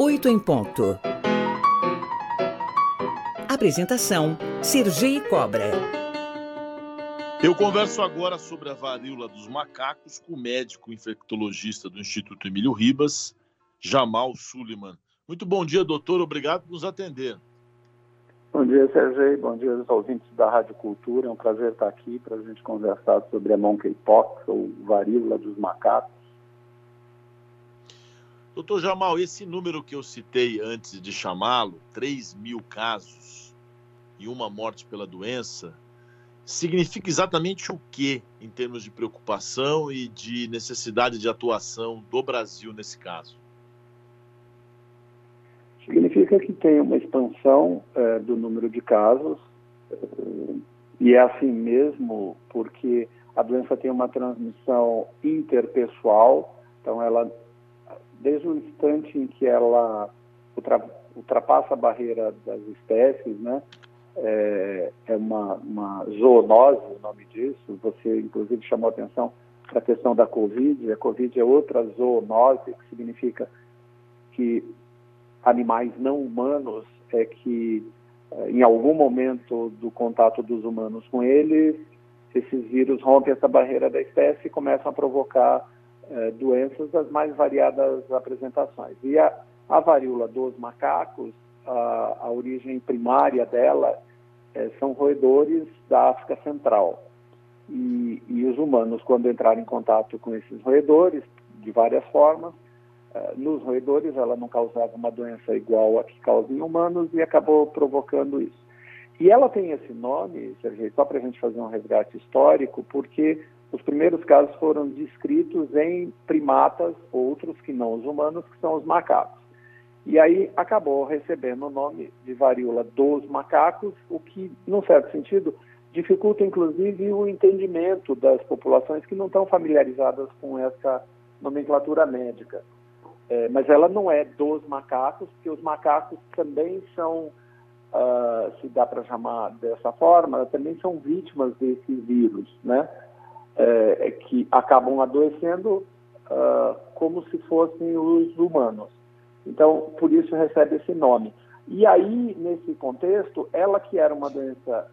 8 em ponto. Apresentação: Sergi Cobra. Eu converso agora sobre a varíola dos macacos com o médico infectologista do Instituto Emílio Ribas, Jamal Suliman. Muito bom dia, doutor. Obrigado por nos atender. Bom dia, Sérgio. Bom dia aos ouvintes da Rádio Cultura. É um prazer estar aqui para a gente conversar sobre a monkeypox, ou varíola dos macacos. Doutor Jamal, esse número que eu citei antes de chamá-lo, 3 mil casos e uma morte pela doença, significa exatamente o que em termos de preocupação e de necessidade de atuação do Brasil nesse caso? Significa que tem uma expansão é, do número de casos, e é assim mesmo porque a doença tem uma transmissão interpessoal, então ela, desde o instante em que ela ultrapassa a barreira das espécies, né, é, é uma, uma, zoonose, o nome disso. Você, inclusive, chamou atenção para a questão da Covid. A Covid é outra zoonose, que significa que animais não humanos é que, é, em algum momento do contato dos humanos com eles, esses vírus rompem essa barreira da espécie e começam a provocar é, doenças das mais variadas apresentações. E a, a varíola dos macacos, a, a origem primária dela é, são roedores da África Central. E, e, os humanos, quando entraram em contato com esses roedores, de várias formas, é, nos roedores ela não causava uma doença igual a que causa em humanos e acabou provocando isso. E ela tem esse nome, Sergei, só para a gente fazer um resgate histórico, porque os primeiros casos foram descritos em primatas, outros que não os humanos, que são os macacos. E aí acabou recebendo o nome de varíola dos macacos, o que, num certo sentido, dificulta inclusive o entendimento das populações que não estão familiarizadas com essa nomenclatura médica. É, mas ela não é dos macacos, porque os macacos também são, uh, se dá para chamar dessa forma, também são vítimas desse vírus, né? É, é que acabam adoecendo uh, como se fossem os humanos. Então, por isso recebe esse nome. E aí, nesse contexto, ela que era uma doença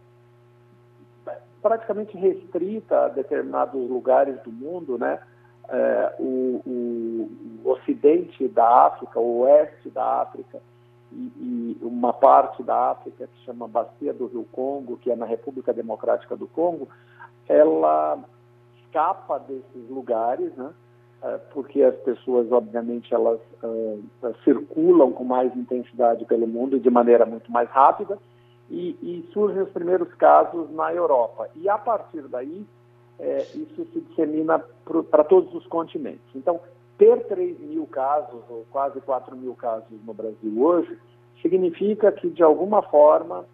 praticamente restrita a determinados lugares do mundo, né? É, o, o, o, ocidente da África, o oeste da África e, e, uma parte da África que chama Bacia do Rio Congo, que é na República Democrática do Congo, ela escapa desses lugares, né? É, porque as pessoas, obviamente, elas uh, circulam com mais intensidade pelo mundo de maneira muito mais rápida, e, e surgem os primeiros casos na Europa. E a partir daí, é, isso se dissemina para todos os continentes. Então, ter 3 mil casos, ou quase 4 mil casos no Brasil hoje, significa que, de alguma forma,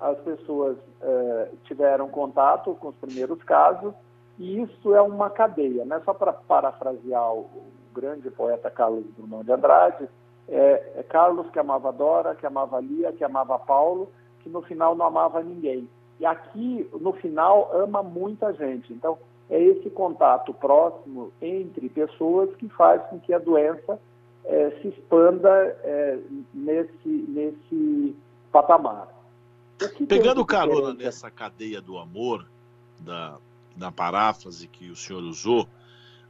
as pessoas uh, tiveram contato com os primeiros casos e isso é uma cadeia, né? Só para parafrasear o, grande poeta Carlos Drummond de Andrade, é, é, Carlos que amava Dora, que amava Lia, que amava Paulo, que no final não amava ninguém. E aqui, no final, ama muita gente. Então, é esse contato próximo entre pessoas que faz com que a doença é, se expanda é, nesse, nesse patamar. Pegando carona nessa cadeia do amor, da na paráfrase que o senhor usou,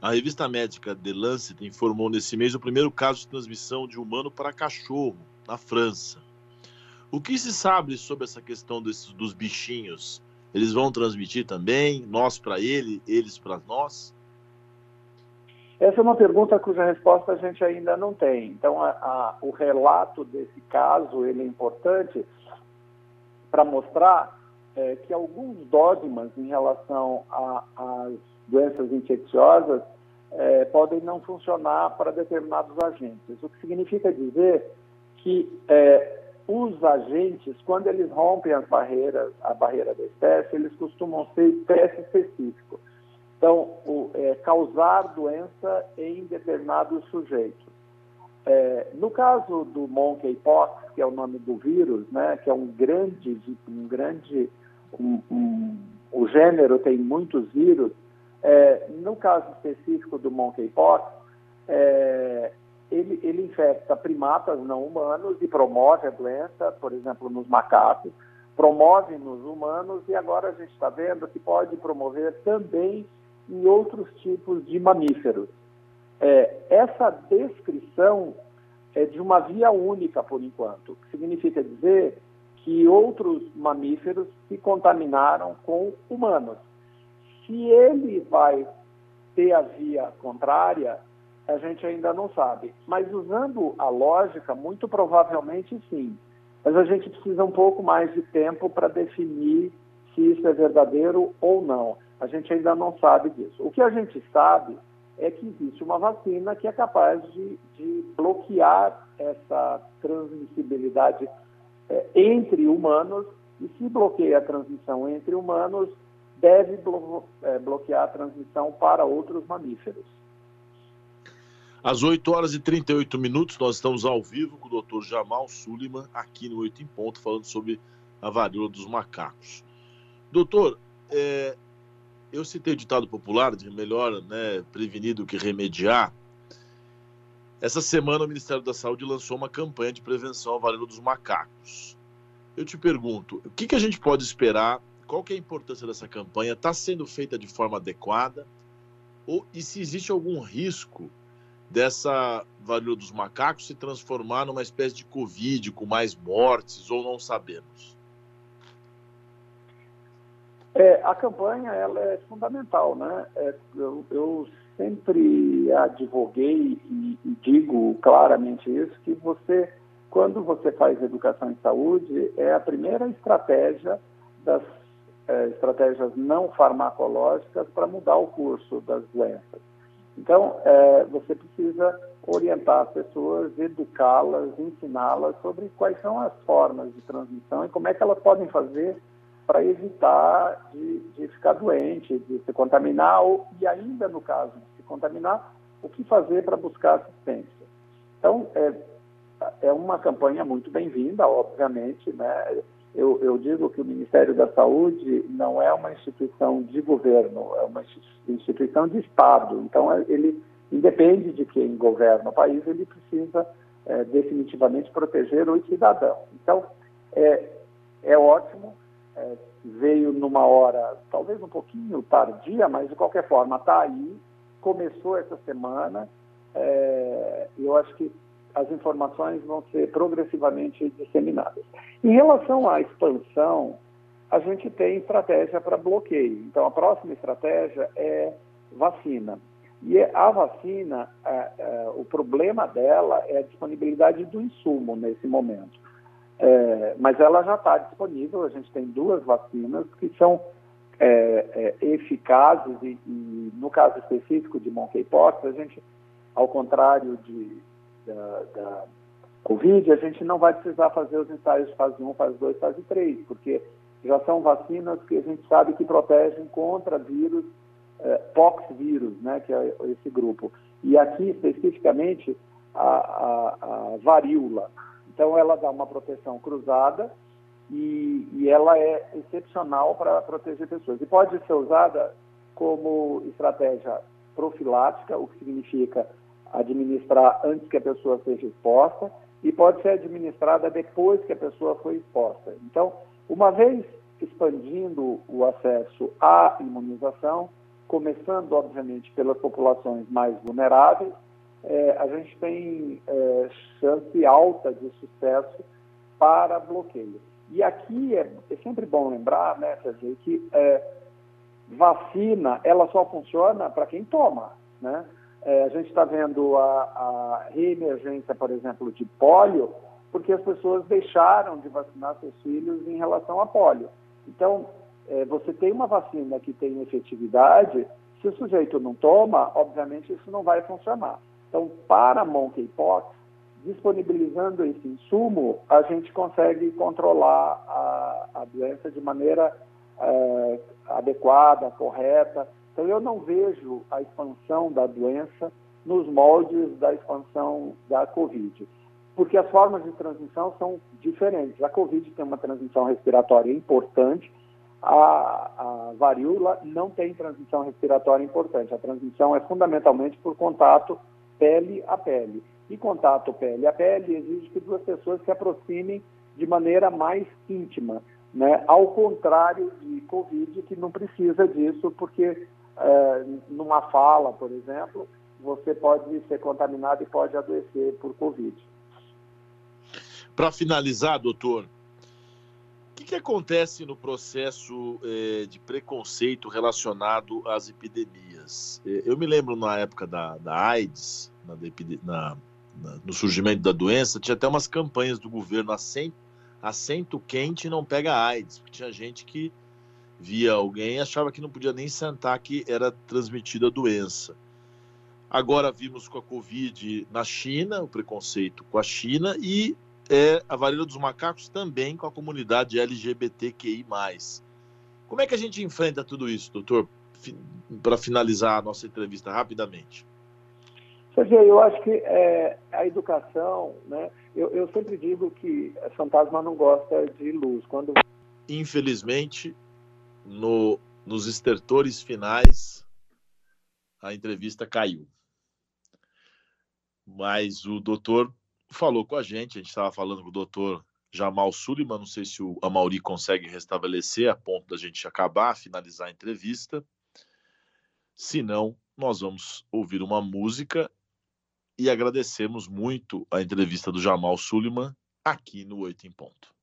a revista médica The Lancet informou nesse mês o primeiro caso de transmissão de humano para cachorro na França. O que se sabe sobre essa questão desses, dos bichinhos? Eles vão transmitir também, nós para ele, eles para nós? Essa é uma pergunta cuja resposta a gente ainda não tem. Então, a, a, o relato desse caso ele é importante para mostrar é, que alguns dogmas em relação às doenças infecciosas é, podem não funcionar para determinados agentes. O que significa dizer que é, os agentes, quando eles rompem as barreiras, a barreira da espécie, eles costumam ser espécie específico. Então, o, é, causar doença em determinados sujeitos. É, no caso do monkeypox, que é o nome do vírus, né, que é um grande, um grande um, um, o gênero tem muitos vírus. É, no caso específico do monkeypox, é, ele, ele infecta primatas não humanos e promove a doença, por exemplo, nos macacos, promove nos humanos e agora a gente está vendo que pode promover também em outros tipos de mamíferos. É, essa descrição é de uma via única por enquanto, que significa dizer que outros mamíferos se contaminaram com humanos. Se ele vai ter a via contrária, a gente ainda não sabe. Mas usando a lógica, muito provavelmente sim. Mas a gente precisa um pouco mais de tempo para definir se isso é verdadeiro ou não. A gente ainda não sabe disso. O que a gente sabe é que existe uma vacina que é capaz de, de bloquear essa transmissibilidade é, entre humanos, e se bloqueia a transmissão entre humanos, deve blo é, bloquear a transmissão para outros mamíferos. Às 8 horas e 38 minutos, nós estamos ao vivo com o Dr. Jamal Suliman, aqui no 8 em Ponto, falando sobre a varíola dos macacos. Doutor, é, eu citei o ditado popular de melhor né, prevenir do que remediar. Essa semana o Ministério da Saúde lançou uma campanha de prevenção à varíola dos macacos. Eu te pergunto, o que, que a gente pode esperar? Qual que é a importância dessa campanha? Está sendo feita de forma adequada? Ou, e se existe algum risco dessa varíola dos macacos se transformar numa espécie de Covid com mais mortes ou não sabemos? É, a campanha ela é fundamental, né? É, eu, eu, sempre advoguei e, digo claramente isso que você, quando você faz educação em saúde, é a primeira estratégia das é, estratégias não farmacológicas para mudar o curso das doenças. Então, é, você precisa orientar as pessoas, educá-las, ensiná-las sobre quais são as formas de transmissão e como é que elas podem fazer para evitar de, de, ficar doente, de se contaminar, ou, e ainda no caso de contaminar, o que fazer para buscar assistência. Então, é, é uma campanha muito bem-vinda, obviamente, né? Eu, eu, digo que o Ministério da Saúde não é uma instituição de governo, é uma instituição de Estado. Então, é, ele independe de quem governa o país, ele precisa é, definitivamente proteger o cidadão. Então, é, é ótimo, é, veio numa hora talvez um pouquinho tardia, mas de qualquer forma está aí, começou essa semana. É, eu acho que as informações vão ser progressivamente disseminadas. Em relação à expansão, a gente tem estratégia para bloqueio. Então, a próxima estratégia é vacina. E a vacina, é, é, o problema dela é a disponibilidade do insumo nesse momento. É, mas ela já está disponível, a gente tem duas vacinas que são é, é, eficazes e, e, no caso específico de monkeypox, a gente, ao contrário de, da, da Covid, a gente não vai precisar fazer os ensaios de fase 1, fase 2, fase 3, porque já são vacinas que a gente sabe que protegem contra vírus, eh, poxvírus, né, que é esse grupo. E aqui, especificamente, a, a, a varíola. Então, ela dá uma proteção cruzada e, e ela é excepcional para proteger pessoas. E pode ser usada como estratégia profilática, o que significa administrar antes que a pessoa seja exposta e pode ser administrada depois que a pessoa foi exposta. Então, uma vez expandindo o acesso à imunização, começando, obviamente, pelas populações mais vulneráveis, é, a gente tem é, chance alta de sucesso para bloqueio. E aqui é, é sempre bom lembrar, né, Sérgio, que é, vacina ela só funciona para quem toma, né? É, a gente está vendo a, a reemergência, por exemplo, de pólio, porque as pessoas deixaram de vacinar seus filhos em relação a pólio. Então, é, você tem uma vacina que tem efetividade, se o sujeito não toma, obviamente isso não vai funcionar. Então, para monkeypox, disponibilizando esse insumo, a gente consegue controlar a, a doença de maneira é, adequada, correta, então, eu não vejo a expansão da doença nos moldes da expansão da Covid, porque as formas de transmissão são diferentes. A Covid tem uma transmissão respiratória importante, a, a varíola não tem transmissão respiratória importante. A transmissão é fundamentalmente por contato pele a pele. E contato pele a pele exige que duas pessoas se aproximem de maneira mais íntima, né? ao contrário de Covid, que não precisa disso, porque é, numa fala, por exemplo, você pode ser contaminado e pode adoecer por Covid. Para finalizar, doutor, o que, que, acontece no processo eh, de preconceito relacionado às epidemias? Eh, eu me lembro na época da, da AIDS, na, na, no surgimento da doença, tinha até umas campanhas do governo assento, assento quente não pega AIDS, porque tinha gente que via alguém e achava que não podia nem sentar que era transmitida a doença. Agora vimos com a Covid na China, o preconceito com a China, e é, a varíola dos macacos também com a comunidade LGBTQI. Como é que a gente enfrenta tudo isso, doutor? Para finalizar a nossa entrevista rapidamente. Sergio, eu acho que é, a educação, né? Eu, eu, sempre digo que fantasma não gosta de luz. Quando infelizmente no, nos estertores finais a entrevista caiu, mas o doutor falou com a gente, a gente estava falando com o doutor Jamal Suliman, não sei se o Amauri consegue restabelecer a ponto da gente acabar, finalizar a entrevista. Se não, nós vamos ouvir uma música e agradecemos muito a entrevista do Jamal Suliman aqui no Oito em Ponto.